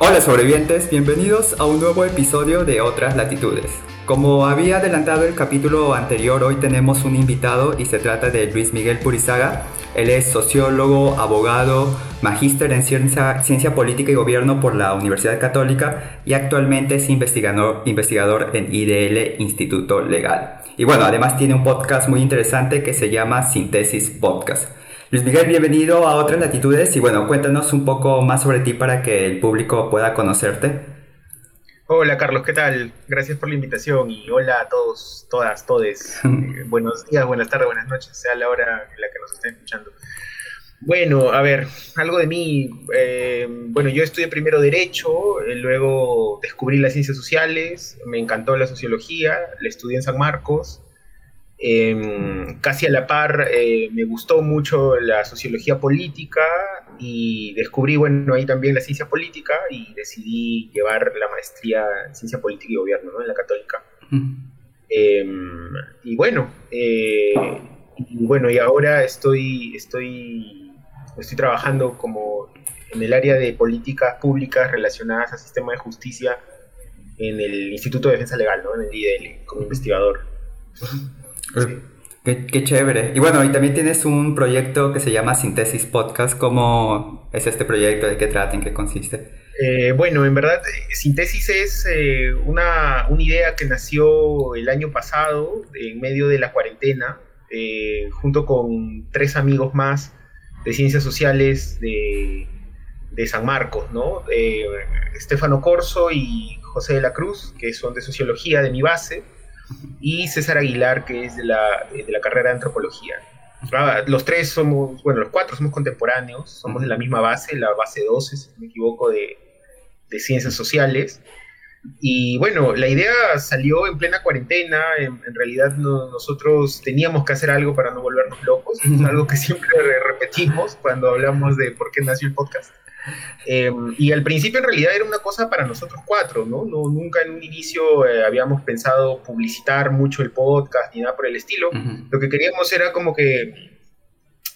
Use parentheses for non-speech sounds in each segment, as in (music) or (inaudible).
Hola sobrevivientes, bienvenidos a un nuevo episodio de Otras Latitudes. Como había adelantado el capítulo anterior, hoy tenemos un invitado y se trata de Luis Miguel Purizaga. Él es sociólogo, abogado, magíster en ciencia, ciencia, política y gobierno por la Universidad Católica y actualmente es investigador, investigador en IDL Instituto Legal. Y bueno, además tiene un podcast muy interesante que se llama Síntesis Podcast. Luis Miguel, bienvenido a Otras Latitudes y bueno, cuéntanos un poco más sobre ti para que el público pueda conocerte. Hola Carlos, ¿qué tal? Gracias por la invitación y hola a todos, todas, todes. (laughs) Eh, buenos días, buenas tardes, buenas noches, sea la hora en la que nos estén escuchando. Bueno, a ver, algo de mí. Eh, bueno, yo estudié primero Derecho, eh, luego descubrí las ciencias sociales, me encantó la sociología, la estudié en San Marcos, Em, casi a la par eh, me gustó mucho la sociología política y descubrí, bueno, ahí también la ciencia política y decidí llevar la maestría en ciencia política y gobierno ¿no? en la católica. Em, y bueno, eh, y bueno, y ahora estoy, estoy, estoy trabajando como en el área de políticas públicas relacionadas al sistema de justicia en el Instituto de Defensa Legal, ¿no? en el IDL, como investigador. Qué, chévere. Y bueno, y también tienes un proyecto que se llama Síntesis Podcast. ¿Cómo es este proyecto? ¿De qué trata? ¿En qué consiste? Eh, bueno, en verdad, eh, Síntesis es eh, una, una, idea que nació el año pasado, en medio de la cuarentena, junto con tres amigos más de ciencias sociales de, de San Marcos, ¿no? Estefano Corso y José de la Cruz, que son de sociología de mi base y César Aguilar, que es de la, de la carrera de antropología. Ah, los tres somos, bueno, los cuatro somos contemporáneos, somos de la misma base, la base 12, si no me equivoco, de, de ciencias sociales. Y bueno, la idea salió en plena cuarentena, en, realidad nosotros teníamos que hacer algo para no volvernos locos, algo que siempre repetimos cuando hablamos de por qué nació el podcast. Em, y al principio en realidad era una cosa para nosotros cuatro, ¿no? no nunca en un inicio eh, habíamos pensado publicitar mucho el podcast ni nada por el estilo. Lo que queríamos era como que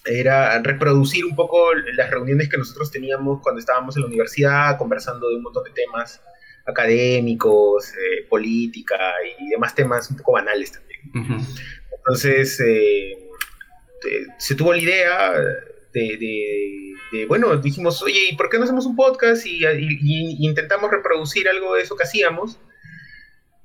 era reproducir un poco las reuniones que nosotros teníamos cuando estábamos en la universidad, conversando de un montón de temas académicos, eh, política y demás temas un poco banales también. Entonces, eh, se tuvo la idea de, bueno, dijimos, oye, ¿y por qué no hacemos un podcast? Y, intentamos reproducir algo de eso que hacíamos.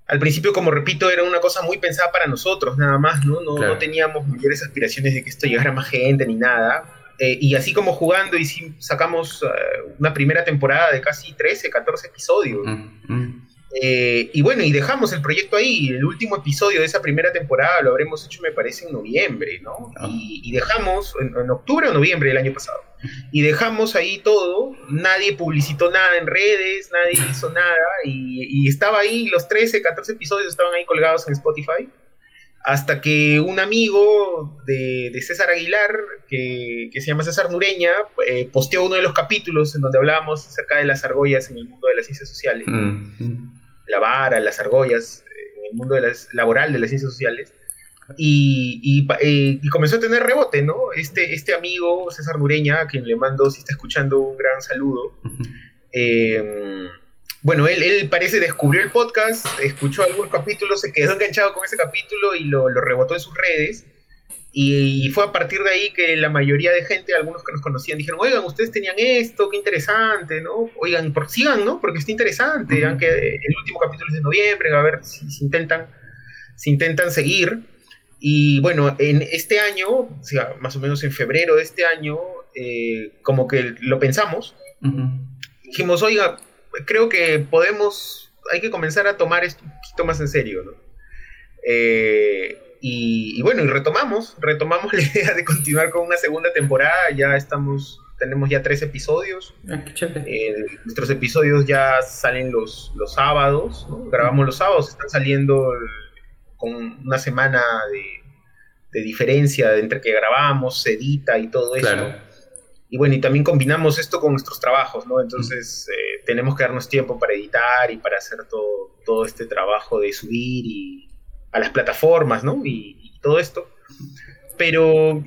Al principio, como repito, era una cosa muy pensada para nosotros, nada más, ¿no? No, teníamos mayores aspiraciones de que esto llegara a más gente ni nada. Eh, y así como jugando, y sacamos eh, una primera temporada de casi 13, 14 episodios. Mm, mm. Eh, y bueno, y dejamos el proyecto ahí. El último episodio de esa primera temporada lo habremos hecho, me parece, en noviembre, ¿no? Ah. Y, dejamos, en, octubre o noviembre del año pasado. Y dejamos ahí todo. Nadie publicitó nada en redes, nadie (laughs) hizo nada. Y, estaba ahí, los 13, 14 episodios estaban ahí colgados en Spotify. Hasta que un amigo de, César Aguilar, que, se llama César Nureña, eh, posteó uno de los capítulos en donde hablábamos acerca de las argollas en el mundo de las ciencias sociales. Mm, mm la vara, las argollas, eh, en el mundo de laboral de las ciencias sociales. Y, eh, y, comenzó a tener rebote, ¿no? Este, este amigo, César Nureña, a quien le mando, si está escuchando, un gran saludo. Em, bueno, él, él, parece descubrió el podcast, escuchó algunos capítulos, se quedó enganchado con ese capítulo y lo, lo rebotó en sus redes. Y fue a partir de ahí que la mayoría de gente, algunos que nos conocían, dijeron, oigan, ustedes tenían esto, qué interesante, ¿no? Oigan, por, sigan, ¿no? Porque está interesante, aunque el último capítulo es de noviembre, a ver si, intentan, si intentan seguir. Y bueno, en este año, o sea, más o menos en febrero de este año, eh, como que lo pensamos. Dijimos, oiga, creo que podemos, hay que comenzar a tomar esto un poquito más en serio, ¿no? Eh, y, bueno, y retomamos, retomamos (laughs) la idea de continuar con una segunda temporada, ya estamos, tenemos ya tres episodios. Ah, eh, nuestros episodios ya salen los, los sábados, grabamos los sábados, están saliendo con una semana de, de, diferencia entre que grabamos, se edita y todo eso. Y bueno, y también combinamos esto con nuestros trabajos, ¿no? Entonces eh, tenemos que darnos tiempo para editar y para hacer todo, todo este trabajo de subir y a las plataformas, ¿no? Y, todo esto. Pero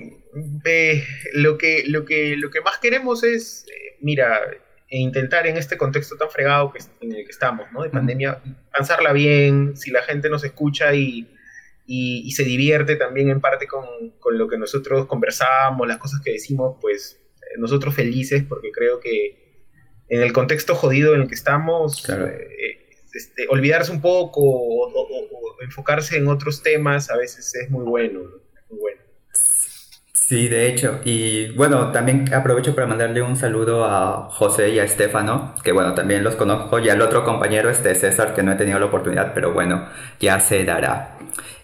eh, lo, que, lo, que, lo que más queremos es, eh, mira, e intentar en este contexto tan fregado que, en el que estamos, ¿no? De pandemia, lanzarla bien, si la gente nos escucha y, y, se divierte también en parte con, con, lo que nosotros conversamos, las cosas que decimos, pues eh, nosotros felices porque creo que en el contexto jodido en el que estamos, eh, este, olvidarse un poco o, o, enfocarse en otros temas a veces es muy bueno, muy bueno. Sí, de hecho. Y bueno, también aprovecho para mandarle un saludo a José y a Estefano, que bueno, también los conozco, y al otro compañero, este César, que no he tenido la oportunidad, pero bueno, ya se dará.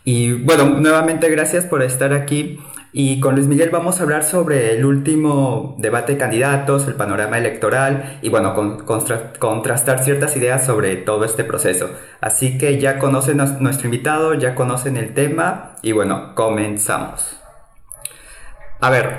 Y bueno, nuevamente gracias por estar aquí. Y con Luis Miguel vamos a hablar sobre el último debate de candidatos, el panorama electoral y bueno, con, contrastar ciertas ideas sobre todo este proceso. Así que ya conocen a nuestro invitado, ya conocen el tema y bueno, comenzamos. A ver,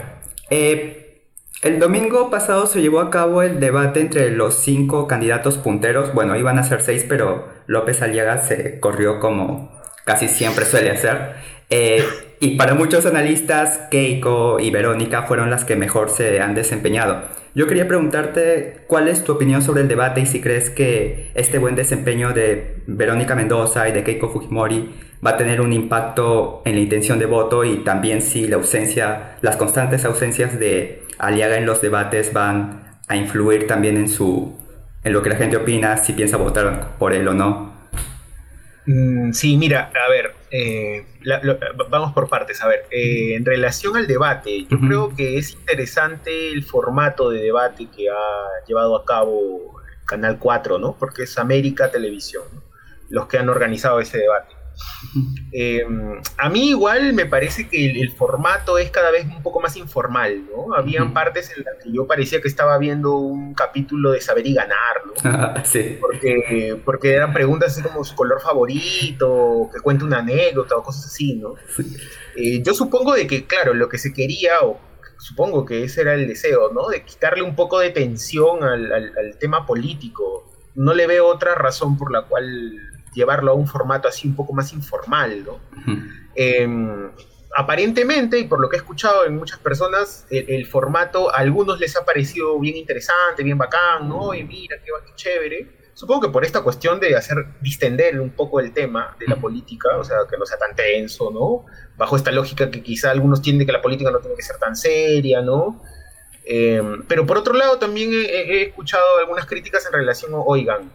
eh, el domingo pasado se llevó a cabo el debate entre los cinco candidatos punteros. Bueno, iban a ser seis, pero López Aliaga se corrió como casi siempre suele hacer. Eh, y para muchos analistas, Keiko y Verónica fueron las que mejor se han desempeñado. Yo quería preguntarte cuál es tu opinión sobre el debate y si crees que este buen desempeño de Verónica Mendoza y de Keiko Fujimori va a tener un impacto en la intención de voto y también si la ausencia, las constantes ausencias de Aliaga en los debates van a influir también en su en lo que la gente opina, si piensa votar por él o no. Mm, sí, mira, a ver, eh, vamos por partes. A ver, eh, en relación al debate, yo creo que es interesante el formato de debate que ha llevado a cabo Canal 4, ¿no? Porque es América Televisión, los que han organizado ese debate. Eh, a mí igual me parece que el, formato es cada vez un poco más informal, ¿no? Habían partes en las que yo parecía que estaba viendo un capítulo de Saber y Ganar, ¿no? (laughs) sí. Porque, porque eran preguntas así como su color favorito, que cuente una anécdota o cosas así, ¿no? Eh, yo supongo de que, claro, lo que se quería, o supongo que ese era el deseo, ¿no? De quitarle un poco de tensión al, al tema político. No le veo otra razón por la cual llevarlo a un formato así un poco más informal, ¿no? Em, aparentemente, y por lo que he escuchado en muchas personas, el, formato a algunos les ha parecido bien interesante, bien bacán, ¿no? Y mira, qué, qué chévere. Supongo que por esta cuestión de hacer distender un poco el tema de la política, o sea, que no sea tan tenso, ¿no? Bajo esta lógica que quizá algunos tienden que la política no tiene que ser tan seria, ¿no? Em, pero por otro lado, también he, he, escuchado algunas críticas en relación, oigan,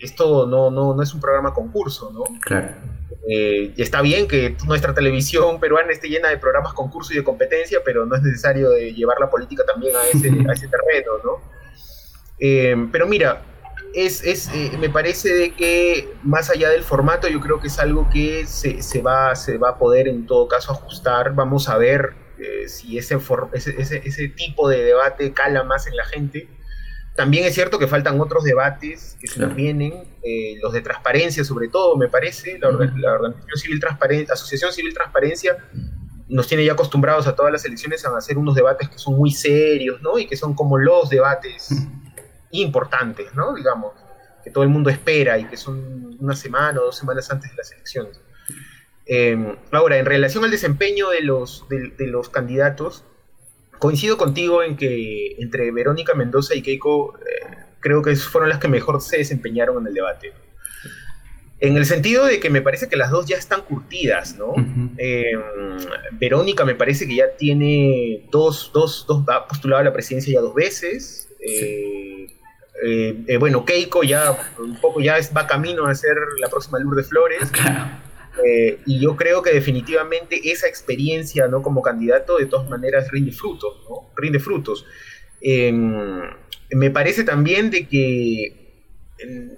esto no, no, no es un programa concurso, ¿no? Claro. Eh, está bien que nuestra televisión peruana esté llena de programas concurso y de competencia, pero no es necesario de llevar la política también a ese, (laughs) a ese terreno, ¿no? Eh, pero mira, es, es eh, me parece de que más allá del formato, yo creo que es algo que se, se, va, se va a poder en todo caso ajustar. Vamos a ver si ese, ese, ese, ese tipo de debate cala más en la gente también es cierto que faltan otros debates que se nos vienen, eh, los de transparencia sobre todo, me parece, la, Organización Civil Transparencia, Asociación Civil Transparencia nos tiene ya acostumbrados a todas las elecciones a hacer unos debates que son muy serios, ¿no? Y que son como los debates importantes, ¿no? Digamos, que todo el mundo espera y que son una semana o dos semanas antes de las elecciones. Eh, ahora, en relación al desempeño de los, de los candidatos, coincido contigo en que entre Verónica Mendoza y Keiko eh, creo que fueron las que mejor se desempeñaron en el debate. En el sentido de que me parece que las dos ya están curtidas, ¿no? Em, Verónica me parece que ya tiene dos, dos, dos, ha postulado a la presidencia ya dos veces. Eh, eh, bueno, Keiko ya un poco ya va camino a ser la próxima Lourdes Flores. Eh, y yo creo que definitivamente esa experiencia ¿no? como candidato de todas maneras rinde frutos, ¿no? Rinde frutos. Em, me parece también de que em,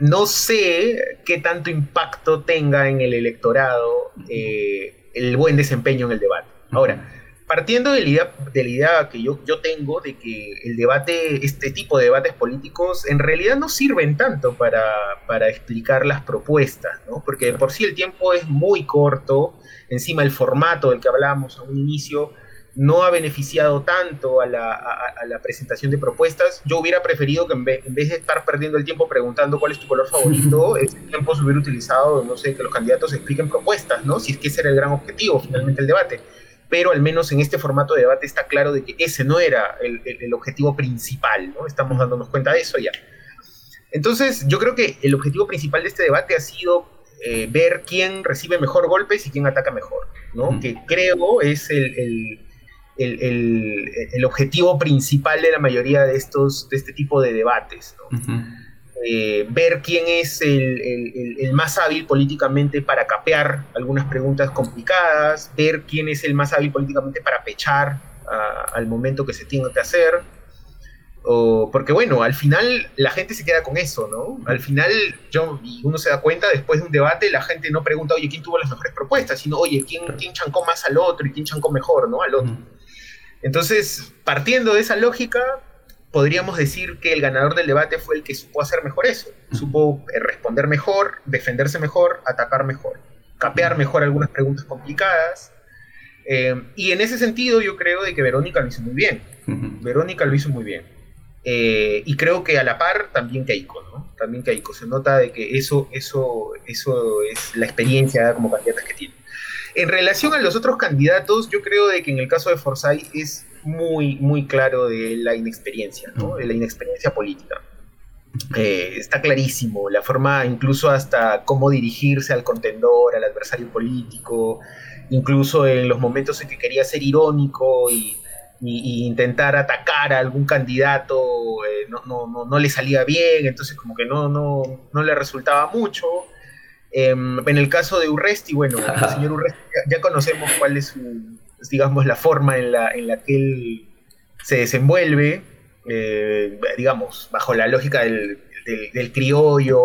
no sé qué tanto impacto tenga en el electorado eh, el buen desempeño en el debate. Ahora, partiendo de la idea, de la idea que yo, yo tengo de que el debate, este tipo de debates políticos, en realidad no sirven tanto para, para explicar las propuestas, ¿no? Porque por sí el tiempo es muy corto, encima el formato del que hablamos a un inicio no ha beneficiado tanto a la, a, la presentación de propuestas. Yo hubiera preferido que en vez, en vez, de estar perdiendo el tiempo preguntando cuál es tu color favorito, (laughs) ese tiempo se hubiera utilizado, no sé, que los candidatos expliquen propuestas, ¿no? Si es que ese era el gran objetivo, finalmente, el debate pero al menos en este formato de debate está claro de que ese no era el, el objetivo principal, ¿no? Estamos dándonos cuenta de eso ya. Entonces, yo creo que el objetivo principal de este debate ha sido eh, ver quién recibe mejor golpes y quién ataca mejor, ¿no? Que creo es el, el, objetivo principal de la mayoría de, estos, de este tipo de debates, eh, ver quién es el, más hábil políticamente para capear algunas preguntas complicadas, ver quién es el más hábil políticamente para pechar al momento que se tiene que hacer, porque bueno, al final la gente se queda con eso, ¿no? Al final yo, y uno se da cuenta, después de un debate, la gente no pregunta, oye, ¿quién tuvo las mejores propuestas? Sino, oye, ¿quién, ¿quién chancó más al otro y quién chancó mejor, ¿no? Al otro. Entonces, partiendo de esa lógica, podríamos decir que el ganador del debate fue el que supo hacer mejor eso. Supo eh, responder mejor, defenderse mejor, atacar mejor, capear mejor algunas preguntas complicadas. Eh, y en ese sentido yo creo de que Verónica lo hizo muy bien. Verónica lo hizo muy bien. Eh, y creo que a la par también Keiko, ¿no? También Keiko. Se nota de que eso, eso, eso es la experiencia como candidata que tiene. En relación a los otros candidatos, yo creo de que en el caso de Forsyth es muy, muy claro de la inexperiencia, ¿no? De la inexperiencia política. Eh, está clarísimo, la forma incluso hasta cómo dirigirse al contendor, al adversario político, incluso en los momentos en que quería ser irónico y y, intentar atacar a algún candidato eh, no, no, no, le salía bien, entonces como que no, no, no le resultaba mucho. Em, en el caso de Urresti, bueno, el (laughs) señor Urresti ya, conocemos cuál es su, digamos, la forma en la, en la que él se desenvuelve, eh, digamos, bajo la lógica del, del, criollo,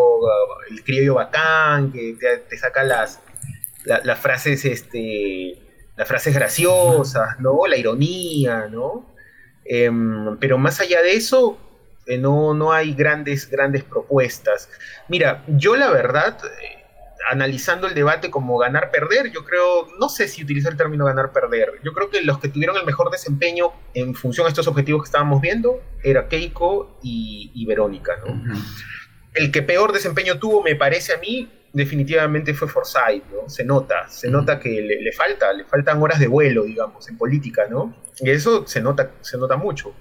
el criollo bacán, que te, saca las, las frases este, las frases graciosas, ¿no? La ironía, ¿no? Em, pero más allá de eso, eh, no, no hay grandes, grandes propuestas. Mira, yo la verdad, eh, analizando el debate como ganar-perder, yo creo, no sé si utilizar el término ganar-perder, yo creo que los que tuvieron el mejor desempeño en función a estos objetivos que estábamos viendo era Keiko y, Verónica, ¿no? El que peor desempeño tuvo, me parece a mí, definitivamente fue Forsyth, ¿no? Se nota, se nota que le, falta, le faltan horas de vuelo, digamos, en política, ¿no? Y eso se nota, se nota mucho.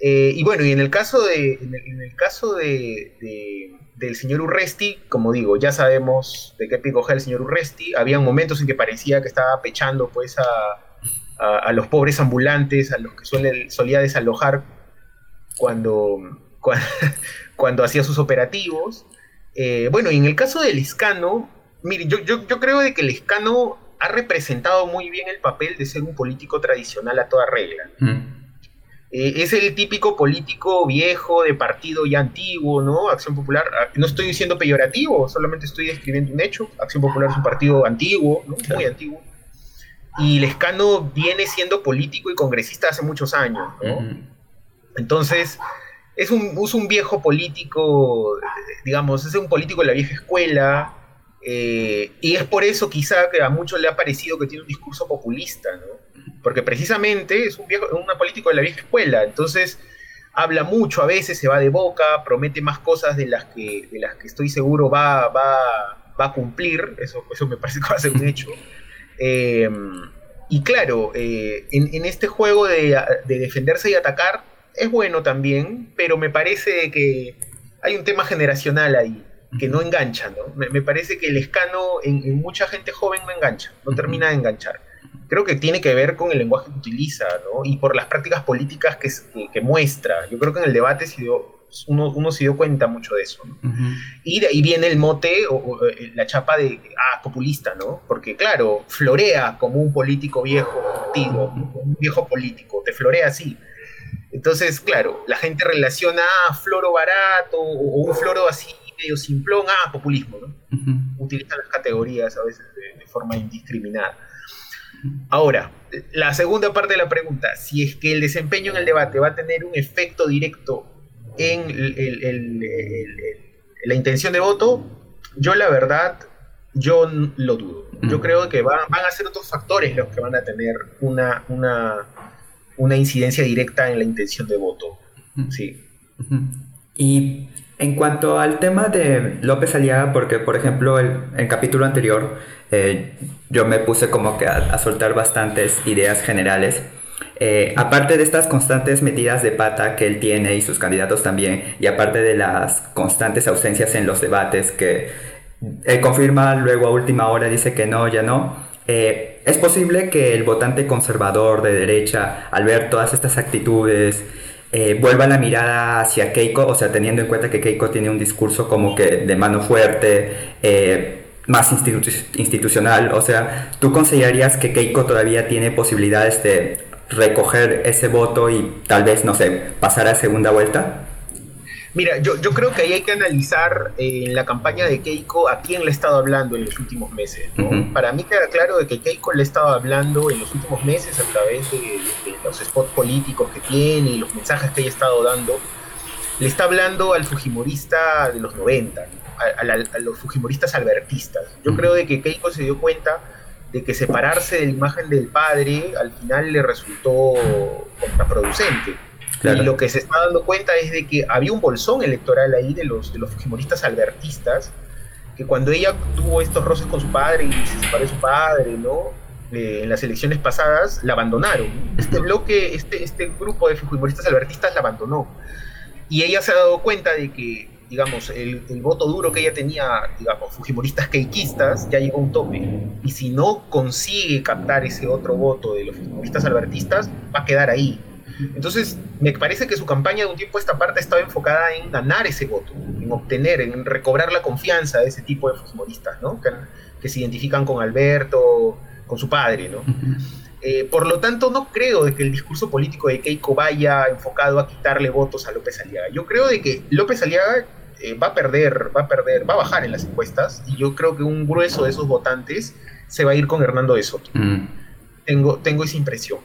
Eh, y bueno, y en el caso de, en el, caso de, del señor Urresti, como digo, ya sabemos de qué pico el señor Urresti, había momentos en que parecía que estaba pechando pues a, a, los pobres ambulantes, a los que suele, solía desalojar cuando, (laughs) cuando, hacía sus operativos. Eh, bueno, y en el caso del escano, mire, yo, yo, creo de que el escano ha representado muy bien el papel de ser un político tradicional a toda regla. Mm. Eh, es el típico político viejo, de partido ya antiguo, ¿no? Acción Popular, ah, no estoy diciendo peyorativo, solamente estoy describiendo un hecho. Acción Popular es un partido antiguo, muy antiguo. Y el escano viene siendo político y congresista hace muchos años, ¿no? Entonces, es un, un viejo político, digamos, es un político de la vieja escuela, eh, y es por eso quizá que a muchos le ha parecido que tiene un discurso populista, ¿no? Porque precisamente es un, viejo, un político de la vieja escuela, entonces habla mucho, a veces se va de boca, promete más cosas de las que, de las que estoy seguro va, va, va a cumplir, eso, eso me parece (laughs) que va a ser un hecho. Em, y claro, eh, en, en, este juego de, de defenderse y atacar, es bueno también, pero me parece que hay un tema generacional ahí que no engancha, ¿no? Me, parece que el escano en, mucha gente joven no engancha, no termina de enganchar. Creo que tiene que ver con el lenguaje que utiliza, ¿no? Y por las prácticas políticas que, que, muestra. Yo creo que en el debate uno, uno, se dio cuenta mucho de eso. Y de ahí viene el mote o, eh, la chapa de, ah, populista, ¿no? Porque claro, florea como un político viejo, antiguo, un viejo político, te florea así entonces, claro, la gente relaciona ah, floro barato o, un floro así medio simplón, ah, populismo, ¿no? Utilizan las categorías a veces de, forma indiscriminada. Ahora, la segunda parte de la pregunta, si es que el desempeño en el debate va a tener un efecto directo en la intención de voto, yo la verdad, yo lo dudo. Yo creo que van a ser otros factores los que van a tener una, una una incidencia directa en la intención de voto. Sí. Y en cuanto al tema de López Aliaga, porque por ejemplo el, el capítulo anterior eh, yo me puse como que a, soltar bastantes ideas generales. Eh, aparte de estas constantes metidas de pata que él tiene y sus candidatos también, y aparte de las constantes ausencias en los debates que él confirma, luego a última hora dice que no, ya no, eh, es posible que el votante conservador de derecha, al ver todas estas actitudes, vuelva la mirada hacia Keiko, o sea, teniendo en cuenta que Keiko tiene un discurso como que de mano fuerte, más institucional, o sea, ¿tú considerarías que Keiko todavía tiene posibilidades de recoger ese voto y tal vez, no sé, pasar a segunda vuelta? Mira, yo, yo creo que ahí hay que analizar eh, en la campaña de Keiko a quién le ha estado hablando en los últimos meses. Para mí queda claro de que Keiko le ha estado hablando en los últimos meses a través de, los spots políticos que tiene y los mensajes que ella ha estado dando. Le está hablando al fujimorista de los 90, a, los fujimoristas albertistas. Yo creo de que Keiko se dio cuenta de que separarse de la imagen del padre al final le resultó contraproducente y lo que se está dando cuenta es de que había un bolsón electoral ahí de los, de los fujimoristas albertistas, que cuando ella tuvo estos roces con su padre y se separó de su padre, ¿no? Eh, en las elecciones pasadas, la abandonaron. Este bloque, este, este grupo de fujimoristas albertistas la abandonó. Y ella se ha dado cuenta de que, digamos, el, el voto duro que ella tenía, digamos, fujimoristas keikistas, ya llegó a un tope. Y si no consigue captar ese otro voto de los fujimoristas albertistas, va a quedar ahí entonces, me parece que su campaña de un tiempo a esta parte estaba enfocada en ganar ese voto, en obtener, en recobrar la confianza de ese tipo de fujimoristas, ¿no? Que, se identifican con Alberto, con su padre, ¿no? Eh, por lo tanto, no creo de que el discurso político de Keiko vaya enfocado a quitarle votos a López Aliaga. Yo creo de que López Aliaga eh, va a perder, va a perder, va a bajar en las encuestas y yo creo que un grueso de esos votantes se va a ir con Hernando de Soto. Mm. Tengo, tengo esa impresión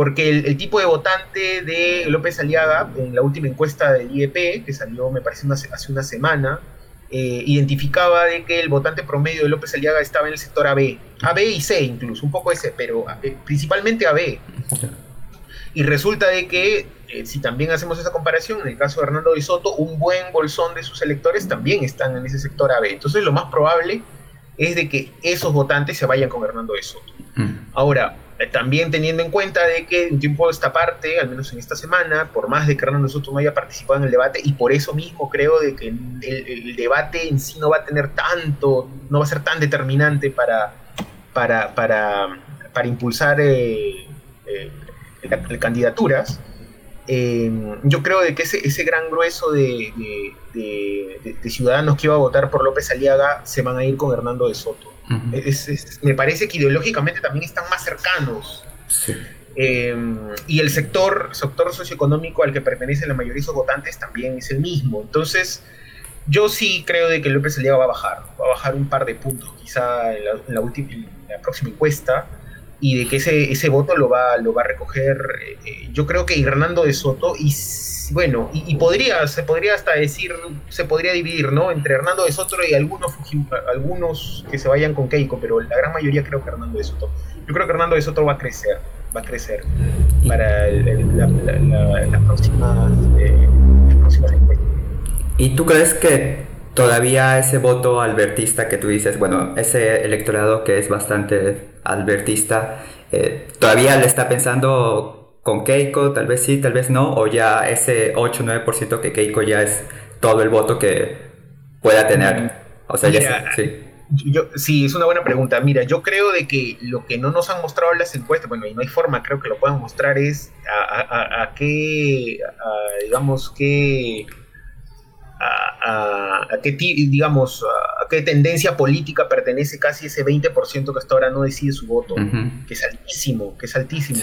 porque el, tipo de votante de López Aliaga, en la última encuesta del IEP, que salió me parece hace una semana, eh, identificaba de que el votante promedio de López Aliaga estaba en el sector AB, AB y C incluso, un poco ese, pero eh, principalmente AB. Y resulta de que, eh, si también hacemos esa comparación, en el caso de Hernando de Soto, un buen bolsón de sus electores también están en ese sector AB. Entonces lo más probable es de que esos votantes se vayan con Hernando de Soto. Mm. Ahora, eh, también teniendo en cuenta de que un tiempo de esta parte, al menos en esta semana, por más de que Hernando Soto no haya participado en el debate, y por eso mismo creo de que el, debate en sí no va a tener tanto, no va a ser tan determinante para, para, para, para impulsar eh, eh, candidaturas, yo creo de que ese, ese gran grueso de, de, ciudadanos que iba a votar por López Aliaga se van a ir con Hernando de Soto me parece que ideológicamente también están más cercanos. Eh, y el sector, sector socioeconómico al que pertenecen la mayoría de esos votantes también es el mismo. Entonces, yo sí creo de que López Aliaga va a bajar, va a bajar un par de puntos, quizá en la, última, en la próxima encuesta, y de que ese, ese voto lo va, lo va a recoger, eh, yo creo que Hernando de Soto, y bueno, y, podría, se podría hasta decir, se podría dividir, ¿no? Entre Hernando de Soto y algunos, algunos que se vayan con Keiko, pero la gran mayoría creo que Hernando de Soto. Yo creo que Hernando de Soto va a crecer, va a crecer para las próximas, eh, próximas encuestas. ¿Y tú crees que todavía ese voto albertista que tú dices, bueno, ese electorado que es bastante albertista, eh, todavía le está pensando con Keiko, tal vez sí, tal vez no, o ya ese 8-9% que Keiko ya es todo el voto que pueda tener. O sea, ya sí. Yo, sí, es una buena pregunta. Mira, yo creo de que lo que no nos han mostrado las encuestas, bueno, y no hay forma, creo que lo puedan mostrar, es a, qué, digamos, qué, a, qué, digamos, a, qué tendencia política pertenece casi ese 20% que hasta ahora no decide su voto, que es altísimo, que es altísimo.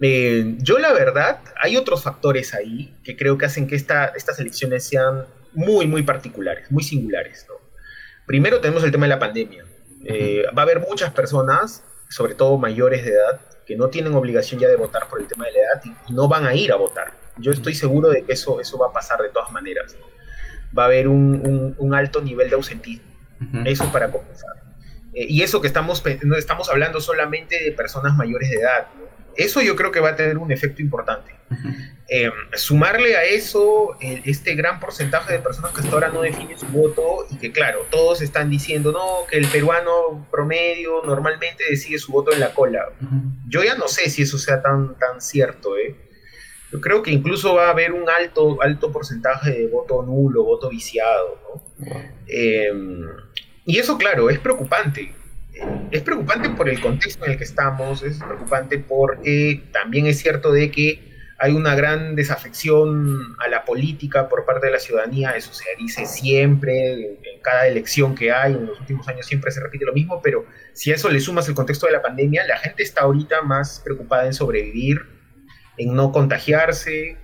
Eh, yo la verdad, hay otros factores ahí que creo que hacen que esta, estas elecciones sean muy, muy particulares, muy singulares. Primero tenemos el tema de la pandemia. Eh, va a haber muchas personas, sobre todo mayores de edad, que no tienen obligación ya de votar por el tema de la edad y, no van a ir a votar. Yo estoy seguro de que eso, eso va a pasar de todas maneras. Va a haber un, un, alto nivel de ausentismo. Eso para comenzar. Eh, y eso que estamos, no estamos hablando solamente de personas mayores de edad. ¿no? Eso yo creo que va a tener un efecto importante. Eh, sumarle a eso este gran porcentaje de personas que hasta ahora no definen su voto y que claro, todos están diciendo no, que el peruano promedio normalmente decide su voto en la cola. Yo ya no sé si eso sea tan, tan cierto. ¿eh? Yo creo que incluso va a haber un alto, alto porcentaje de voto nulo, voto viciado. Eh, y eso claro, es preocupante. Es preocupante por el contexto en el que estamos, es preocupante porque también es cierto de que hay una gran desafección a la política por parte de la ciudadanía, eso se dice siempre, en, cada elección que hay, en los últimos años siempre se repite lo mismo, pero si a eso le sumas el contexto de la pandemia, la gente está ahorita más preocupada en sobrevivir, en no contagiarse,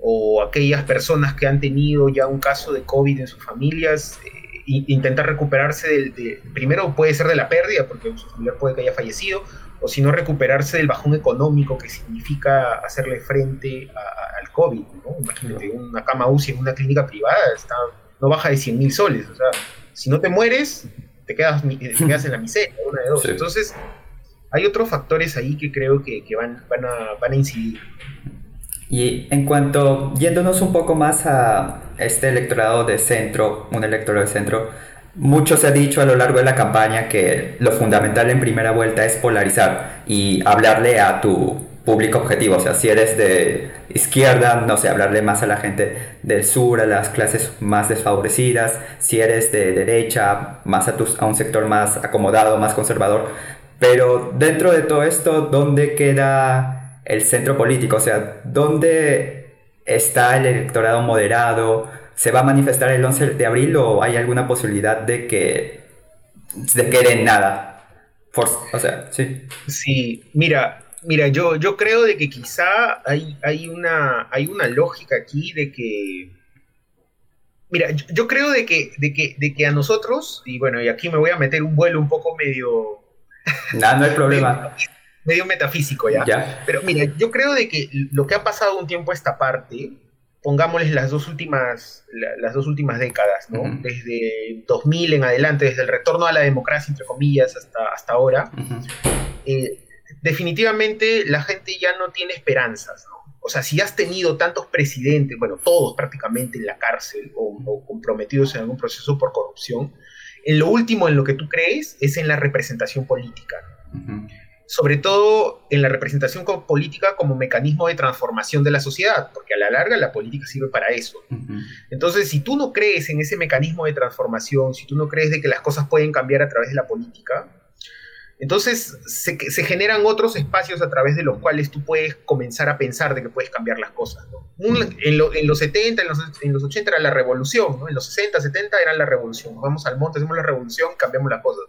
o aquellas personas que han tenido ya un caso de COVID en sus familias, eh, intentar recuperarse del, primero puede ser de la pérdida, porque su familiar puede que haya fallecido, o si no recuperarse del bajón económico que significa hacerle frente al COVID. ¿no? Imagínate, una cama UCI en una clínica privada está, no baja de 100 mil soles. O sea, si no te mueres, te quedas, (laughs) quedas en la miseria, una de dos. Entonces, hay otros factores ahí que creo que, van, van, a, van a incidir. Y en cuanto, yéndonos un poco más a este electorado de centro, un electorado de centro, mucho se ha dicho a lo largo de la campaña que lo fundamental en primera vuelta es polarizar y hablarle a tu público objetivo. O sea, si eres de izquierda, no sé, hablarle más a la gente del sur, a las clases más desfavorecidas. Si eres de derecha, más a, tus, a un sector más acomodado, más conservador. Pero dentro de todo esto, ¿dónde queda el centro político? O sea, ¿dónde está el electorado moderado? ¿Se va a manifestar el 11 de abril o hay alguna posibilidad de que de quede nada? o sea, sí. Sí, mira, mira, yo, yo creo de que quizá hay, hay, una, hay una lógica aquí de que Mira, yo, creo de que, de, que, de que a nosotros, y bueno, y aquí me voy a meter un vuelo un poco medio... Nada, no hay problema. Medio, metafísico ¿ya? ¿ya? Pero mira, yo creo de que lo que ha pasado un tiempo a esta parte, pongámosles las dos últimas, las dos últimas décadas, ¿no? Desde 2000 en adelante, desde el retorno a la democracia, entre comillas, hasta, hasta ahora, eh, definitivamente la gente ya no tiene esperanzas, ¿no? O sea, si has tenido tantos presidentes, bueno, todos prácticamente en la cárcel o, comprometidos en algún proceso por corrupción, lo último en lo que tú crees es en la representación política. Sobre todo en la representación política como mecanismo de transformación de la sociedad, porque a la larga la política sirve para eso. Entonces, si tú no crees en ese mecanismo de transformación, si tú no crees de que las cosas pueden cambiar a través de la política, entonces se, generan otros espacios a través de los cuales tú puedes comenzar a pensar de que puedes cambiar las cosas. en, los 70, en los, en los, 80 era la revolución, en los 60, 70 era la revolución. Vamos al monte, hacemos la revolución, cambiamos las cosas.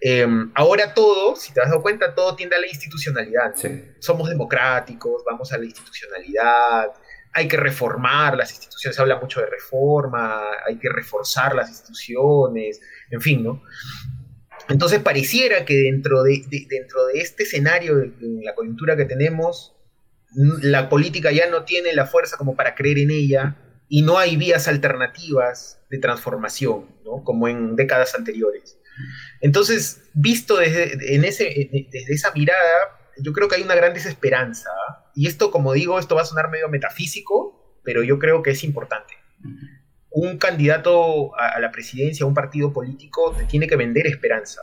Em, ahora todo, si te has dado cuenta, todo tiende a la institucionalidad. Somos democráticos, vamos a la institucionalidad, hay que reformar las instituciones, se habla mucho de reforma, hay que reforzar las instituciones, en fin, ¿no? Entonces pareciera que dentro de, dentro de este escenario, de, la coyuntura que tenemos, la política ya no tiene la fuerza como para creer en ella y no hay vías alternativas de transformación, ¿no? Como en décadas anteriores. Entonces, visto desde, en ese, desde esa mirada, yo creo que hay una gran desesperanza. Y esto, como digo, esto va a sonar medio metafísico, pero yo creo que es importante. Un candidato a, la presidencia, un partido político, te tiene que vender esperanza.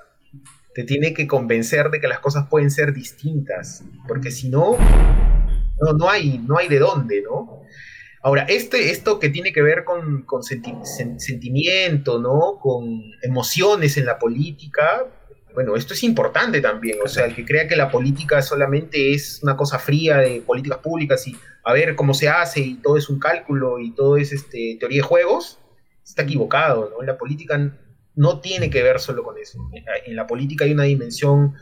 Te tiene que convencer de que las cosas pueden ser distintas, porque si no, no, no, hay, no hay de dónde, ¿no? Ahora, este, esto que tiene que ver con, sentimiento, ¿no? Con emociones en la política, bueno, esto es importante también. O sea, el que crea que la política solamente es una cosa fría de políticas públicas y a ver cómo se hace y todo es un cálculo y todo es este, teoría de juegos, está equivocado, ¿no? La política no tiene que ver solo con eso. En la política hay una dimensión,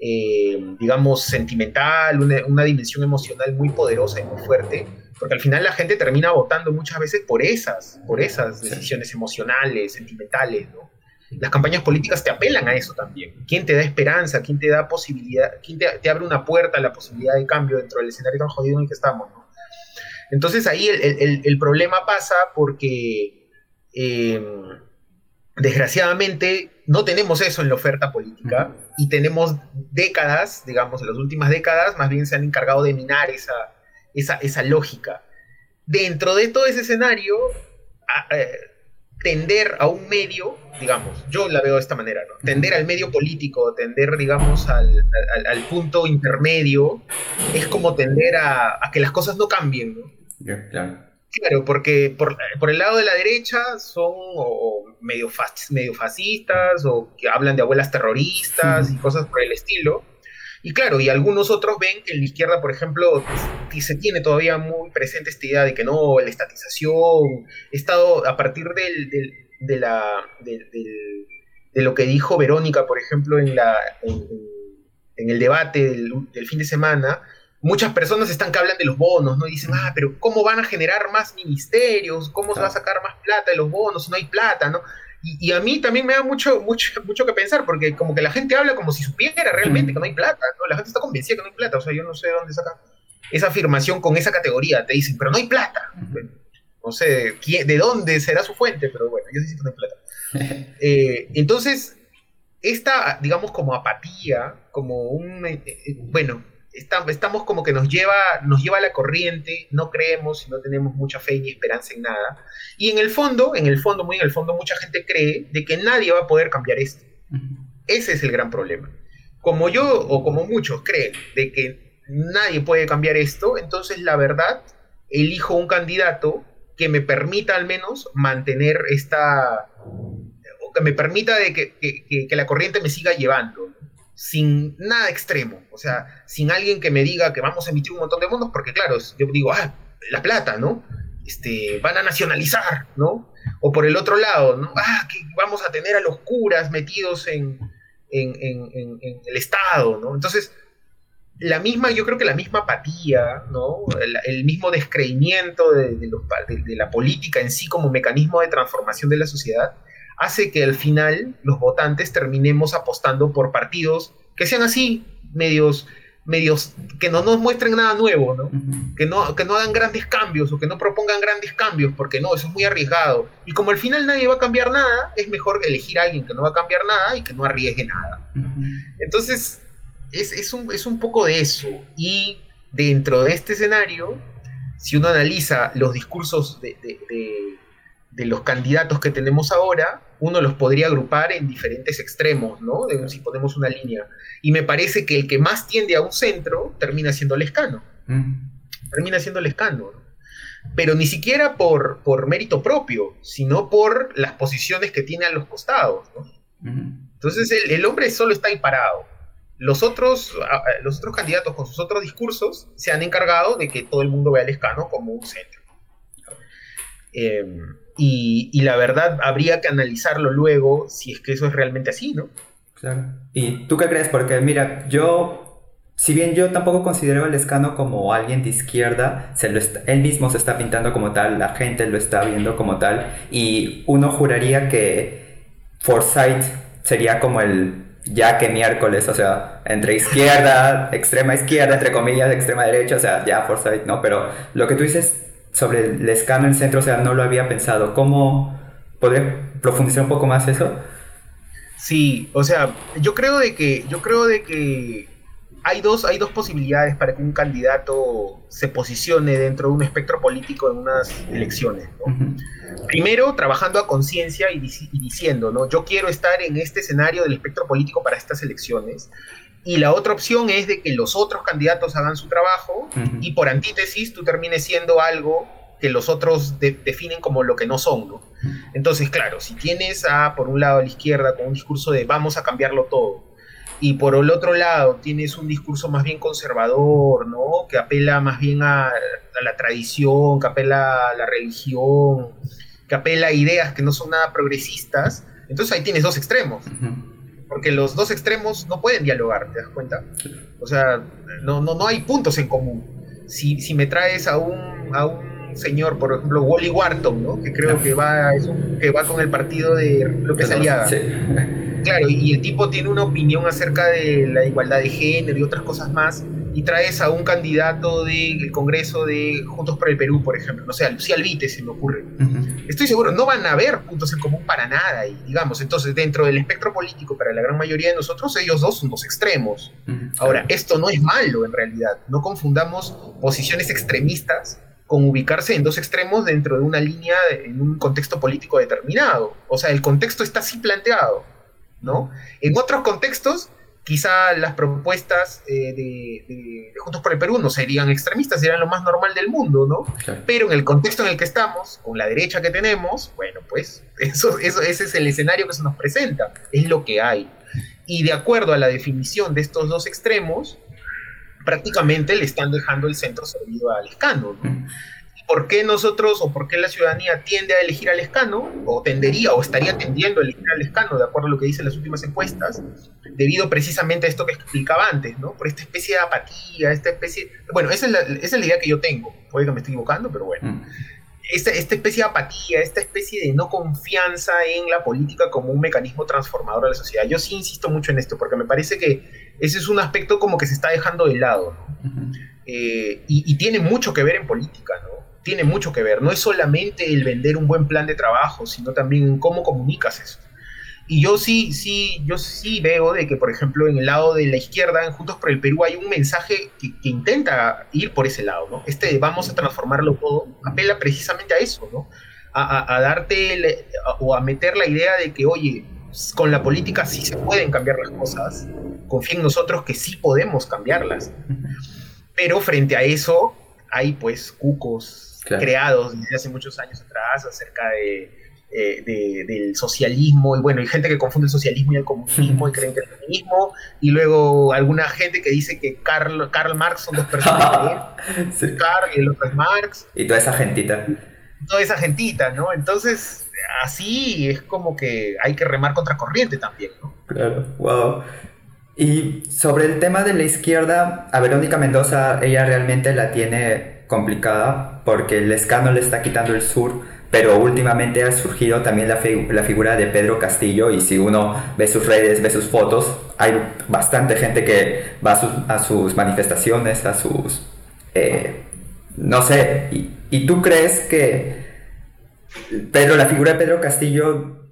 eh, digamos, sentimental, una, una dimensión emocional muy poderosa y muy fuerte porque al final la gente termina votando muchas veces por esas, por esas decisiones emocionales, sentimentales, ¿no? Las campañas políticas te apelan a eso también. ¿Quién te da esperanza? ¿Quién te da posibilidad? ¿Quién te, abre una puerta a la posibilidad de cambio dentro del escenario tan jodido en el que estamos? ¿no? Entonces ahí el, problema pasa porque eh, desgraciadamente no tenemos eso en la oferta política y tenemos décadas, digamos, en las últimas décadas, más bien se han encargado de minar esa, esa, esa lógica. Dentro de todo ese escenario, eh, tender a un medio, digamos, yo la veo de esta manera, ¿no? Tender al medio político, tender, digamos, al, punto intermedio, es como tender a, que las cosas no cambien, ¿no? Claro. Claro, porque por, el lado de la derecha son medio, medio fascistas o que hablan de abuelas terroristas y cosas por el estilo. Y claro, y algunos otros ven que en la izquierda, por ejemplo, se tiene todavía muy presente esta idea de que no, la estatización, estado a partir del, de, la, de lo que dijo Verónica, por ejemplo, en, la, en, el debate del, fin de semana, muchas personas están que hablan de los bonos, ¿no? Y dicen, ah, pero ¿cómo van a generar más ministerios? ¿Cómo se va a sacar más plata de los bonos si no hay plata, ¿no? Y, a mí también me da mucho, mucho, mucho que pensar, porque como que la gente habla como si supiera realmente que no hay plata, ¿no? La gente está convencida que no hay plata, o sea, yo no sé de dónde saca esa afirmación con esa categoría. Te dicen, pero no hay plata. No sé de dónde será su fuente, pero bueno, yo sí que no hay plata. (laughs) Eh, entonces, esta, digamos, como apatía, como un, eh, eh, bueno, estamos como que nos lleva, nos lleva a la corriente, no creemos y no tenemos mucha fe ni esperanza en nada. Y en el fondo, en el fondo, muy en el fondo, mucha gente cree de que nadie va a poder cambiar esto. Ese es el gran problema. Como yo o como muchos creen de que nadie puede cambiar esto, entonces la verdad, elijo un candidato que me permita al menos mantener esta, o que me permita de que, que la corriente me siga llevando sin nada extremo, o sea, sin alguien que me diga que vamos a emitir un montón de fondos, porque claro, yo digo, ah, la plata, ¿no? Este, van a nacionalizar, ¿no? O por el otro lado, ¿no? Ah, que vamos a tener a los curas metidos en, en, el Estado, ¿no? Entonces, la misma, yo creo que la misma apatía, ¿no? El, mismo descreimiento de, de, la política en sí como mecanismo de transformación de la sociedad, hace que al final los votantes terminemos apostando por partidos que sean así, medios, medios que no nos muestren nada nuevo, ¿no? que ¿no? Que no hagan grandes cambios o que no propongan grandes cambios, porque no, eso es muy arriesgado. Y como al final nadie va a cambiar nada, es mejor elegir a alguien que no va a cambiar nada y que no arriesgue nada. Entonces, es, un, es un poco de eso. Y dentro de este escenario, si uno analiza los discursos de de los candidatos que tenemos ahora, uno los podría agrupar en diferentes extremos, ¿no? si ponemos una línea. Y me parece que el que más tiende a un centro termina siendo el escano. Termina siendo el escano. Pero ni siquiera por, por mérito propio, sino por las posiciones que tiene a los costados. Entonces el, hombre solo está ahí parado. Los otros, los otros candidatos con sus otros discursos se han encargado de que todo el mundo vea al escano como un centro. Eh, y, la verdad, habría que analizarlo luego si es que eso es realmente así, ¿no? Claro. ¿Y tú qué crees? Porque mira, yo, si bien yo tampoco considero al Escano como alguien de izquierda, se lo él mismo se está pintando como tal, la gente lo está viendo como tal, y uno juraría que Forsyth sería como el ya que miércoles, o sea, entre izquierda, (laughs) extrema izquierda, entre comillas, extrema derecha, o sea, ya Forsyth, ¿no? Pero lo que tú dices sobre el el centro, o sea, no lo había pensado. ¿Cómo podría profundizar un poco más eso? Sí, o sea, yo creo de que, yo creo de que hay dos, hay dos posibilidades para que un candidato se posicione dentro de un espectro político en unas elecciones. Primero, trabajando a conciencia y, y, diciendo, ¿no? Yo quiero estar en este escenario del espectro político para estas elecciones. Y la otra opción es de que los otros candidatos hagan su trabajo y por antítesis tú termines siendo algo que los otros definen como lo que no son, ¿no? Entonces, claro, si tienes a, por un lado, a la izquierda con un discurso de vamos a cambiarlo todo, y por el otro lado tienes un discurso más bien conservador, ¿no? Que apela más bien a, la tradición, que apela a la religión, que apela a ideas que no son nada progresistas, entonces ahí tienes dos extremos porque los dos extremos no pueden dialogar, ¿te das cuenta? O sea, no, no, no hay puntos en común. Si, si me traes a un, a un señor, por ejemplo, Wally Wharton, ¿no? que creo que va, que va con el partido de López Aliaga. Claro, y el tipo tiene una opinión acerca de la igualdad de género y otras cosas más, y traes a un candidato del Congreso de Juntos por el Perú, por ejemplo, no sé, Lucía Alvite se me ocurre. estoy seguro, no van a haber puntos en común para nada. Y digamos, entonces dentro del espectro político, para la gran mayoría de nosotros, ellos dos son dos extremos. Ahora, esto no es malo en realidad. No confundamos posiciones extremistas con ubicarse en dos extremos dentro de una línea, en un contexto político determinado. O sea, el contexto está así planteado, ¿no? En otros contextos, quizá las propuestas eh, de, Juntos por el Perú no serían extremistas, serían lo más normal del mundo, ¿no? Pero en el contexto en el que estamos, con la derecha que tenemos, bueno, pues eso, eso, ese es el escenario que se nos presenta, es lo que hay. Y de acuerdo a la definición de estos dos extremos, prácticamente le están dejando el centro servido al escano. ¿Por qué nosotros o por qué la ciudadanía tiende a elegir al escano, o tendería o estaría tendiendo a elegir al escano, de acuerdo a lo que dicen las últimas encuestas, debido precisamente a esto que explicaba antes, ¿no? Por esta especie de apatía, esta especie... Bueno, esa es la, esa es la idea que yo tengo, puede que me esté equivocando, pero bueno. Mm. Esta, esta, especie de apatía, esta especie de no confianza en la política como un mecanismo transformador de la sociedad. Yo sí insisto mucho en esto, porque me parece que ese es un aspecto como que se está dejando de lado, eh, y, tiene mucho que ver en política, ¿no? Tiene mucho que ver. No es solamente el vender un buen plan de trabajo, sino también cómo comunicas eso. Y yo sí, sí, yo sí veo de que, por ejemplo, en el lado de la izquierda, en Juntos por el Perú, hay un mensaje que, intenta ir por ese lado, ¿no? Este vamos a transformarlo todo, apela precisamente a eso, ¿no? A, a darte o a meter la idea de que, oye, con la política sí se pueden cambiar las cosas, confía en nosotros que sí podemos cambiarlas. Pero frente a eso hay pues cucos creados desde hace muchos años atrás acerca eh, de, del socialismo y bueno, hay gente que confunde el socialismo y el comunismo y (laughs) creen que el comunismo y luego alguna gente que dice que Karl, Karl Marx son dos personas Karl (laughs) y el otro es Marx. Y toda esa gentita. Toda esa gentita, ¿no? Entonces así es como que hay que remar contra corriente también, ¿no? Claro, wow. Y sobre el tema de la izquierda, a Verónica Mendoza, ella realmente la tiene complicada porque el escándalo está quitando el sur, pero últimamente ha surgido también la, la, figura de Pedro Castillo y si uno ve sus redes, ve sus fotos, hay bastante gente que va a sus, manifestaciones, a sus... Eh, no sé, y, y tú crees que Pedro, la figura de Pedro Castillo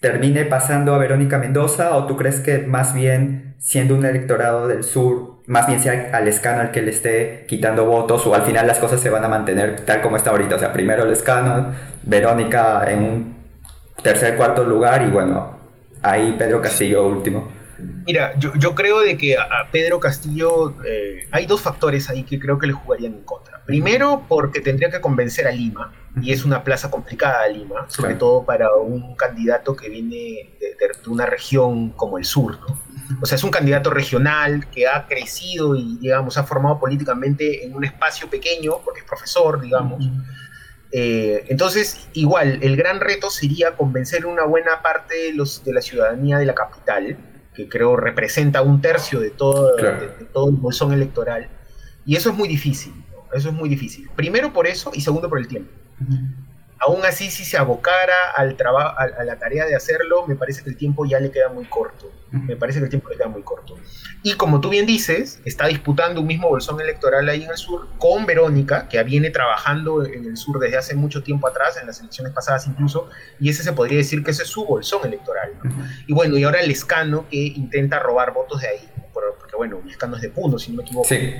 termine pasando a Verónica Mendoza o tú crees que más bien siendo un electorado del sur, más bien sea al escano el que le esté quitando votos o al final las cosas se van a mantener tal como está ahorita? O sea, primero el escano, Verónica en un tercer, cuarto lugar y bueno, ahí Pedro Castillo último. Mira, yo, creo de que a Pedro Castillo eh, hay dos factores ahí que creo que le jugarían en contra. Primero, porque tendría que convencer a Lima, y es una plaza complicada Lima, sobre todo para un candidato que viene de, una región como el sur, ¿no? O sea, es un candidato regional que ha crecido y, digamos, ha formado políticamente en un espacio pequeño, porque es profesor, digamos. Eh, entonces, igual, el gran reto sería convencer una buena parte de, los, de la ciudadanía de la capital, que creo representa un tercio de todo, de, todo el bolsón electoral, y eso es muy difícil. Eso es muy difícil. Primero por eso y segundo por el tiempo. Aún así, si se abocara al trabajo, a, la tarea de hacerlo, me parece que el tiempo ya le queda muy corto. Me parece que el tiempo le queda muy corto. Y como tú bien dices, está disputando un mismo bolsón electoral ahí en el sur con Verónica, que viene trabajando en el sur desde hace mucho tiempo atrás, en las elecciones pasadas incluso, y ese se podría decir que ese es su bolsón electoral. Y bueno, y ahora el escano que intenta robar votos de ahí, porque bueno, el escano es de Puno, si no me equivoco. Sí.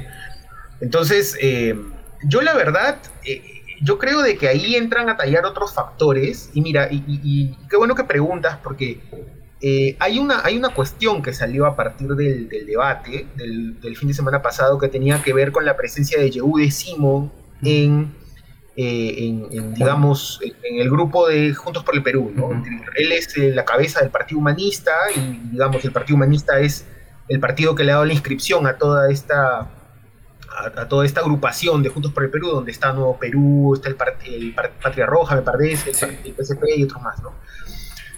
Entonces, eh, yo la verdad, eh, yo creo de que ahí entran a tallar otros factores. Y mira, y, qué bueno que preguntas, porque eh, hay, una, hay una cuestión que salió a partir del, debate del, fin de semana pasado que tenía que ver con la presencia de Yehude Simon en, en, digamos, en el grupo de Juntos por el Perú. Él es la cabeza del Partido Humanista y, digamos, el Partido Humanista es el partido que le ha dado la inscripción a toda esta a, toda esta agrupación de Juntos por el Perú, donde está Nuevo Perú, está el, el Patria Roja, me parece, el, PSP y otros más, ¿no?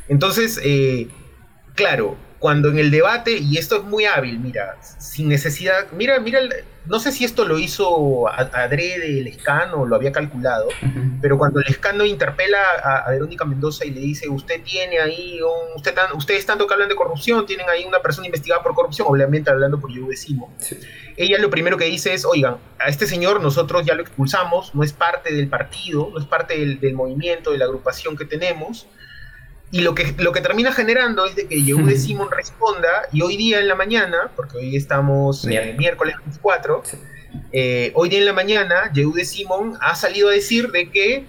Entonces, eh, claro, cuando en el debate, y esto es muy hábil, mira, sin necesidad, mira, mira, no sé si esto lo hizo adrede el escano lo había calculado, pero cuando el escano interpela a, Verónica Mendoza y le dice, usted tiene ahí, un, usted ustedes tanto que hablan de corrupción, tienen ahí una persona investigada por corrupción, obviamente hablando por yo decimos. Ella lo primero que dice es, oigan, a este señor nosotros ya lo expulsamos, no es parte del partido, no es parte del, del movimiento, de la agrupación que tenemos, y lo que, lo que termina generando es de que Yehude (laughs) Simon responda, y hoy día en la mañana, porque hoy estamos eh, miércoles. 24, eh, hoy día en la mañana, Yehude Simon ha salido a decir de que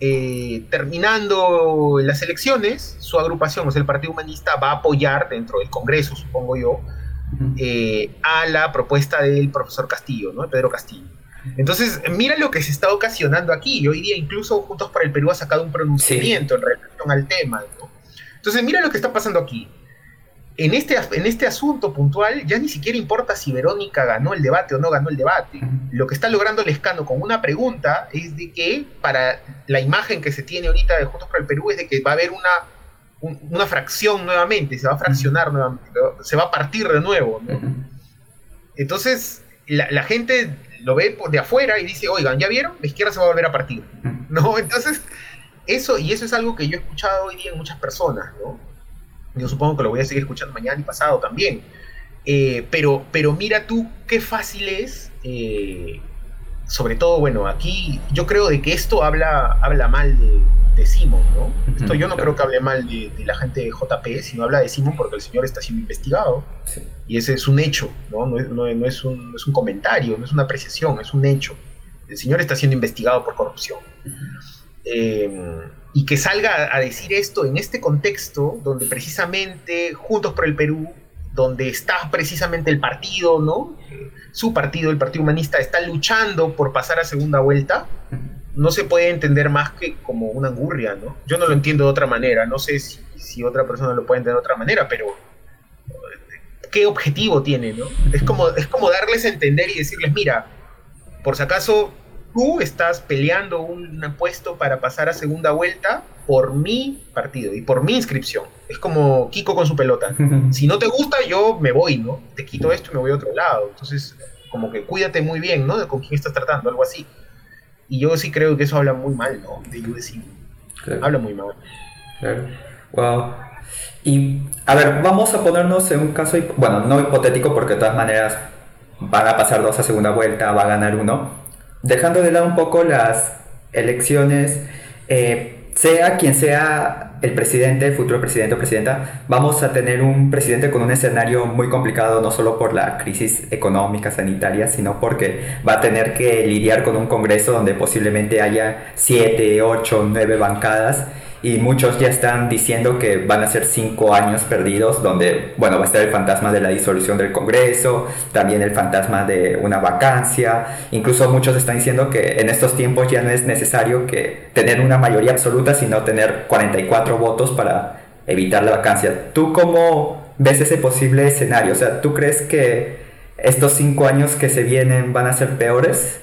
eh, terminando las elecciones, su agrupación, o sea, el Partido Humanista, va a apoyar dentro del Congreso, supongo yo, a la propuesta del profesor Castillo, ¿no? Pedro Castillo. Entonces, mira lo que se está ocasionando aquí. Hoy día incluso Juntos para el Perú ha sacado un pronunciamiento en relación al tema. Entonces, mira lo que está pasando aquí. En este, en este asunto puntual ya ni siquiera importa si Verónica ganó el debate o no ganó el debate. Lo que está logrando el escano con una pregunta es de que para la imagen que se tiene ahorita de Juntos para el Perú es de que va a haber una, una fracción nuevamente, se va a fraccionar nuevamente, se va a partir de nuevo. Entonces, la, la gente lo ve de afuera y dice, oigan, ¿ya vieron? La izquierda se va a volver a partir. ¿No? Entonces, eso, y eso es algo que yo he escuchado hoy día en muchas personas, ¿no? Yo supongo que lo voy a seguir escuchando mañana y pasado también. Eh, pero, pero mira tú qué fácil es, eh, sobre todo, bueno, aquí yo creo de que esto habla, habla mal de, de Simon, ¿no? Esto yo no creo que hable mal de, la gente de JP, sino habla de Simon porque el señor está siendo investigado. Y ese es un hecho, ¿no? No, es un, es un, comentario, no es una apreciación, es un hecho. El señor está siendo investigado por corrupción. Eh, y que salga a decir esto en este contexto, donde precisamente Juntos por el Perú, donde está precisamente el partido, ¿no? Su partido, el Partido Humanista, está luchando por pasar a segunda vuelta no se puede entender más que como una angurria, ¿no? Yo no lo entiendo de otra manera, no sé si, otra persona lo puede entender de otra manera, pero ¿qué objetivo tiene, no? Es como, es como darles a entender y decirles, mira, por si acaso tú estás peleando un puesto para pasar a segunda vuelta por mi partido y por mi inscripción. Es como Kiko con su pelota. (laughs) Si no te gusta, yo me voy, ¿no? Te quito esto y me voy a otro lado. Entonces, como que cuídate muy bien, ¿no? De con quién estás tratando, algo así. Y yo sí creo que eso habla muy mal, ¿no? De USC. Habla muy mal. Claro. Wow. Y, a ver, vamos a ponernos en un caso, bueno, no hipotético porque de todas maneras van a pasar dos a segunda vuelta, va a ganar uno. Dejando de lado un poco las elecciones, eh, sea quien sea el presidente, futuro presidente o presidenta, vamos a tener un presidente con un escenario muy complicado, no solo por la crisis económica, sanitaria, sino porque va a tener que lidiar con un Congreso donde posiblemente haya siete, ocho, nueve bancadas y muchos ya están diciendo que van a ser cinco años perdidos, donde, bueno, va a estar el fantasma de la disolución del Congreso, también el fantasma de una vacancia, incluso muchos están diciendo que en estos tiempos ya no es necesario que tener una mayoría absoluta, sino tener 44 votos para evitar la vacancia. ¿Tú cómo ves ese posible escenario? O sea, ¿tú crees que estos cinco años que se vienen van a ser peores?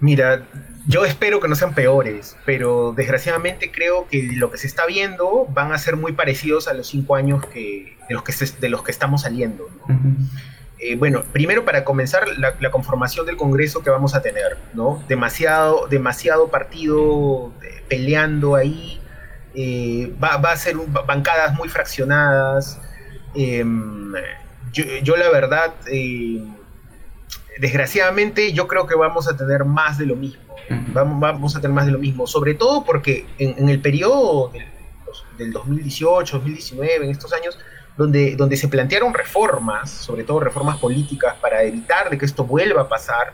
Mira, yo espero que no sean peores, pero desgraciadamente creo que lo que se está viendo van a ser muy parecidos a los cinco años que, de, los que, de los que estamos saliendo. Eh, bueno, primero para comenzar, la, conformación del Congreso que vamos a tener, ¿no? Demasiado, demasiado partido eh, peleando ahí, eh, va, a ser bancadas muy fraccionadas. Em, yo, yo, la verdad, desgraciadamente, yo creo que vamos a tener más de lo mismo. Vamos, vamos a tener más de lo mismo, sobre todo porque en, el periodo del, 2018, 2019, en estos años, donde, donde se plantearon reformas, sobre todo reformas políticas, para evitar de que esto vuelva a pasar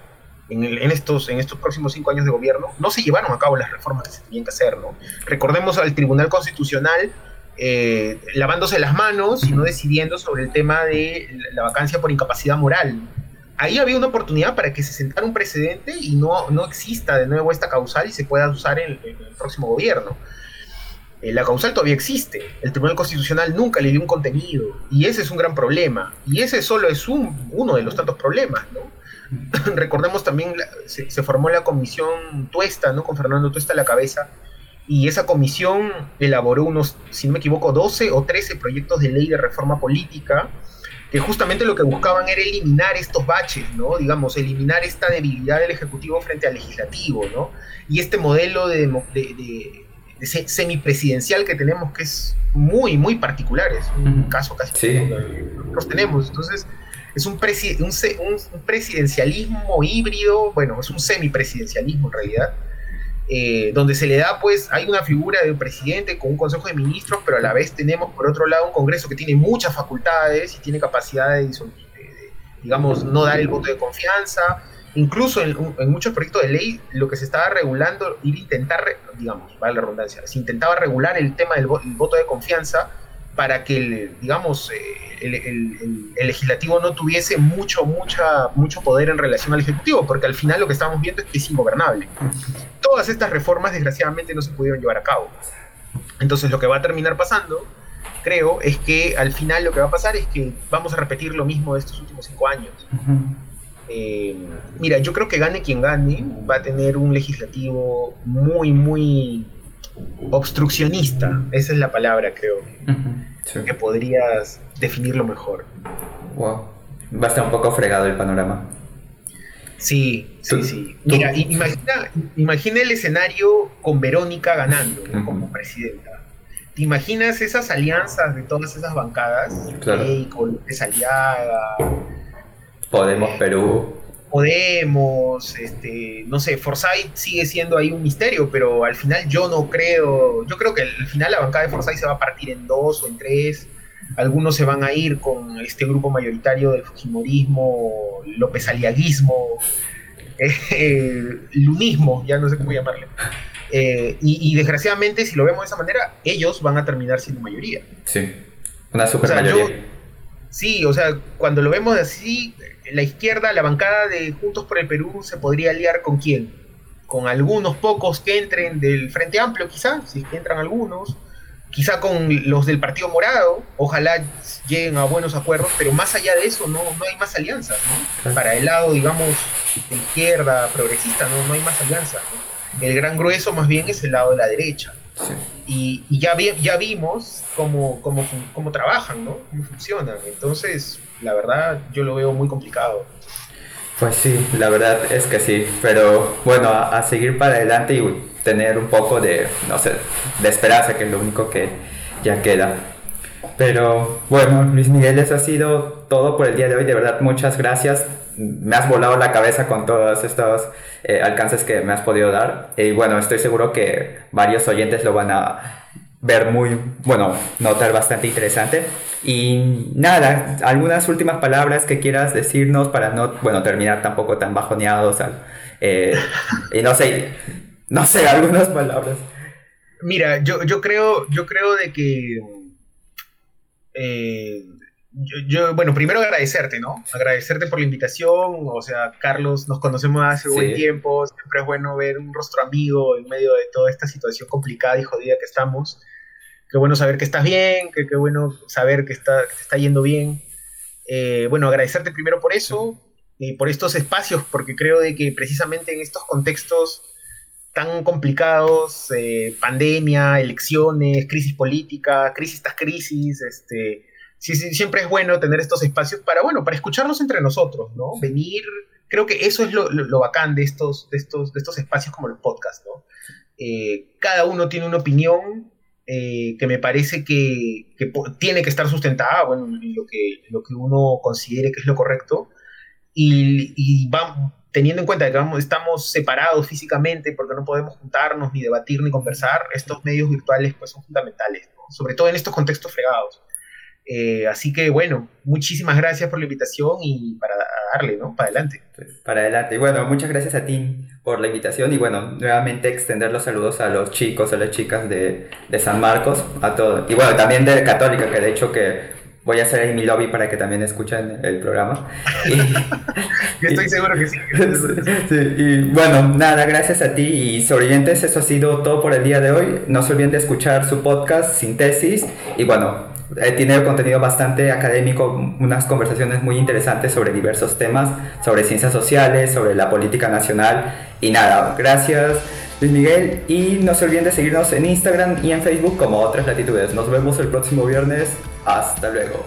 en, en, estos, en estos próximos cinco años de gobierno, no se llevaron a cabo las reformas que se tenían que hacer. ¿no? Recordemos al Tribunal Constitucional eh, lavándose las manos y no decidiendo sobre el tema de la vacancia por incapacidad moral ahí había una oportunidad para que se sentara un precedente y no, no exista de nuevo esta causal y se pueda usar en, el próximo gobierno. Eh, la causal todavía existe, el Tribunal Constitucional nunca le dio un contenido y ese es un gran problema y ese solo es un, uno de los tantos problemas. (laughs) Recordemos también, se, se, formó la comisión Tuesta, ¿no? con Fernando Tuesta a la cabeza y esa comisión elaboró unos, si no me equivoco, 12 o 13 proyectos de ley de reforma política que justamente lo que buscaban era eliminar estos baches, ¿no? Digamos, eliminar esta debilidad del Ejecutivo frente al Legislativo, ¿no? Y este modelo de, de, semipresidencial que tenemos que es muy, muy particular, es un caso casi sí. que nosotros tenemos. Entonces, es un, un, presidencialismo híbrido, bueno, es un semipresidencialismo en realidad, eh, donde se le da, pues, hay una figura de un presidente con un consejo de ministros, pero a la vez tenemos, por otro lado, un Congreso que tiene muchas facultades y tiene capacidad de, digamos, no dar el voto de confianza. Incluso en, muchos proyectos de ley, lo que se estaba regulando, ir intentar, digamos, vale la redundancia, se intentaba regular el tema del voto de confianza para que, digamos, eh, el, legislativo no tuviese mucho, mucha, mucho poder en relación al ejecutivo, porque al final lo que estamos viendo es que es ingobernable. Todas estas reformas, desgraciadamente, no se pudieron llevar a cabo. Entonces, lo que va a terminar pasando, creo, es que al final lo que va a pasar es que vamos a repetir lo mismo de estos últimos cinco años. Eh, mira, yo creo que gane quien gane, va a tener un legislativo muy, muy obstruccionista, esa es la palabra creo que podrías definirlo mejor. Wow, va a estar un poco fregado el panorama. Sí, sí, sí. Mira, imagina, el escenario con Verónica ganando como presidenta. ¿Te imaginas esas alianzas de todas esas bancadas? Claro. con Aliaga. Podemos Perú. Podemos, este, no sé, Forsyth sigue siendo ahí un misterio, pero al final yo no creo, yo creo que al final la bancada de Forsyth se va a partir en dos o en tres, algunos se van a ir con este grupo mayoritario del Fujimorismo, López Aliaguismo, (laughs) eh, lunismo, ya no sé cómo llamarle. Eh, y, desgraciadamente, si lo vemos de esa manera, ellos van a terminar siendo mayoría. Sí, una super mayoría. sí, o sea, cuando lo vemos así, la izquierda, la bancada de Juntos por el Perú se podría aliar con quién? Con algunos pocos que entren del Frente Amplio, quizás, si es que entran algunos, quizá con los del Partido Morado, ojalá lleguen a buenos acuerdos, pero más allá de eso no, no hay más alianzas, ¿no? Para el lado, digamos, de izquierda, progresista, no, no hay más alianzas. El gran grueso más bien es el lado de la derecha. Y, ya, vi, ya vimos cómo, cómo, cómo trabajan, ¿no? Cómo funcionan. Entonces, la verdad, yo lo veo muy complicado. Pues sí, la verdad es que sí, pero bueno, a, seguir para adelante y tener un poco de, no sé, de esperanza, que es lo único que ya queda. Pero bueno, Luis Miguel, eso ha sido todo por el día de hoy. De verdad, muchas gracias. Me has volado la cabeza con todos estos eh, alcances que me has podido dar. Y bueno, estoy seguro que varios oyentes lo van a ver muy, bueno, notar bastante interesante. Y nada, algunas últimas palabras que quieras decirnos para no, bueno, terminar tampoco tan bajoneados. Eh, y no sé, no sé, algunas palabras. Mira, yo, yo creo, yo creo de que eh, yo, bueno, primero agradecerte, ¿no? Agradecerte por la invitación. O sea, Carlos, nos conocemos hace buen tiempo. Siempre es bueno ver un rostro amigo en medio de toda esta situación complicada y jodida que estamos. Qué bueno saber que estás bien, qué, qué bueno saber que, está, te está yendo bien. Eh, bueno, agradecerte primero por eso y por estos espacios, porque creo de que precisamente en estos contextos tan complicados, eh, pandemia, elecciones, crisis política, crisis tras crisis, este, sí, sí, siempre es bueno tener estos espacios para, bueno, para escucharnos entre nosotros, ¿no? Venir, creo que eso es lo, lo, bacán de estos, de, estos, de estos espacios como el podcast, ¿no? Eh, cada uno tiene una opinión eh, que me parece que, que, tiene que estar sustentada, bueno, en lo que, lo que uno considere que es lo correcto, y, y va, teniendo en cuenta que vamos, estamos separados físicamente porque no podemos juntarnos, ni debatir, ni conversar, estos medios virtuales pues son fundamentales, sobre todo en estos contextos fregados. Eh, así que bueno, muchísimas gracias por la invitación y para darle, ¿no? Para adelante. Para adelante. Y bueno, muchas gracias a ti por la invitación y bueno, nuevamente extender los saludos a los chicos, a las chicas de, de San Marcos, a todos. Y bueno, también de Católica, que de hecho que voy a hacer ahí mi lobby para que también escuchen el programa. (laughs) Yo estoy seguro que (laughs) sí. Y bueno, nada, gracias a ti y sobrevivientes, eso ha sido todo por el día de hoy. No se olviden de escuchar su podcast, Síntesis, y bueno, tiene contenido bastante académico, unas conversaciones muy interesantes sobre diversos temas, sobre ciencias sociales, sobre la política nacional, y nada, gracias. Luis Miguel y no se olviden de seguirnos en Instagram y en Facebook como otras latitudes. Nos vemos el próximo viernes. Hasta luego.